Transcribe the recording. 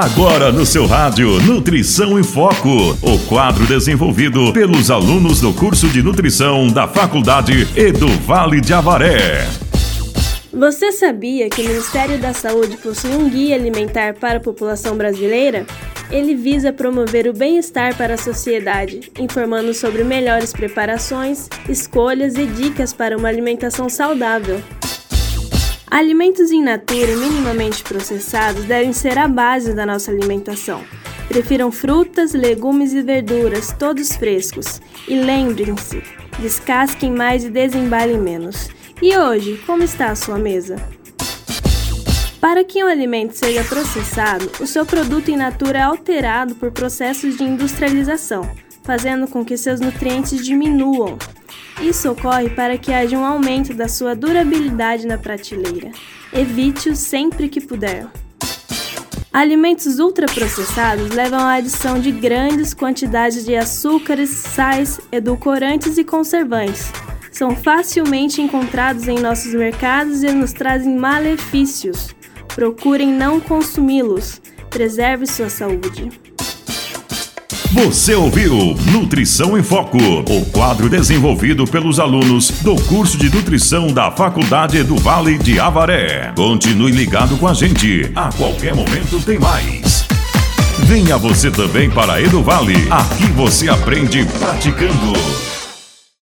Agora no seu rádio Nutrição em Foco, o quadro desenvolvido pelos alunos do curso de nutrição da Faculdade Edu Vale de Avaré. Você sabia que o Ministério da Saúde possui um guia alimentar para a população brasileira? Ele visa promover o bem-estar para a sociedade, informando sobre melhores preparações, escolhas e dicas para uma alimentação saudável. Alimentos in natura e minimamente processados devem ser a base da nossa alimentação. Prefiram frutas, legumes e verduras, todos frescos. E lembrem-se, descasquem mais e desembalem menos. E hoje, como está a sua mesa? Para que um alimento seja processado, o seu produto in natura é alterado por processos de industrialização, fazendo com que seus nutrientes diminuam. Isso ocorre para que haja um aumento da sua durabilidade na prateleira. Evite-o sempre que puder. Alimentos ultraprocessados levam à adição de grandes quantidades de açúcares, sais, edulcorantes e conservantes. São facilmente encontrados em nossos mercados e nos trazem malefícios. Procurem não consumi-los. Preserve sua saúde. Você ouviu Nutrição em Foco, o quadro desenvolvido pelos alunos do curso de nutrição da Faculdade do Vale de Avaré. Continue ligado com a gente, a qualquer momento tem mais. Venha você também para Eduvale, aqui você aprende praticando.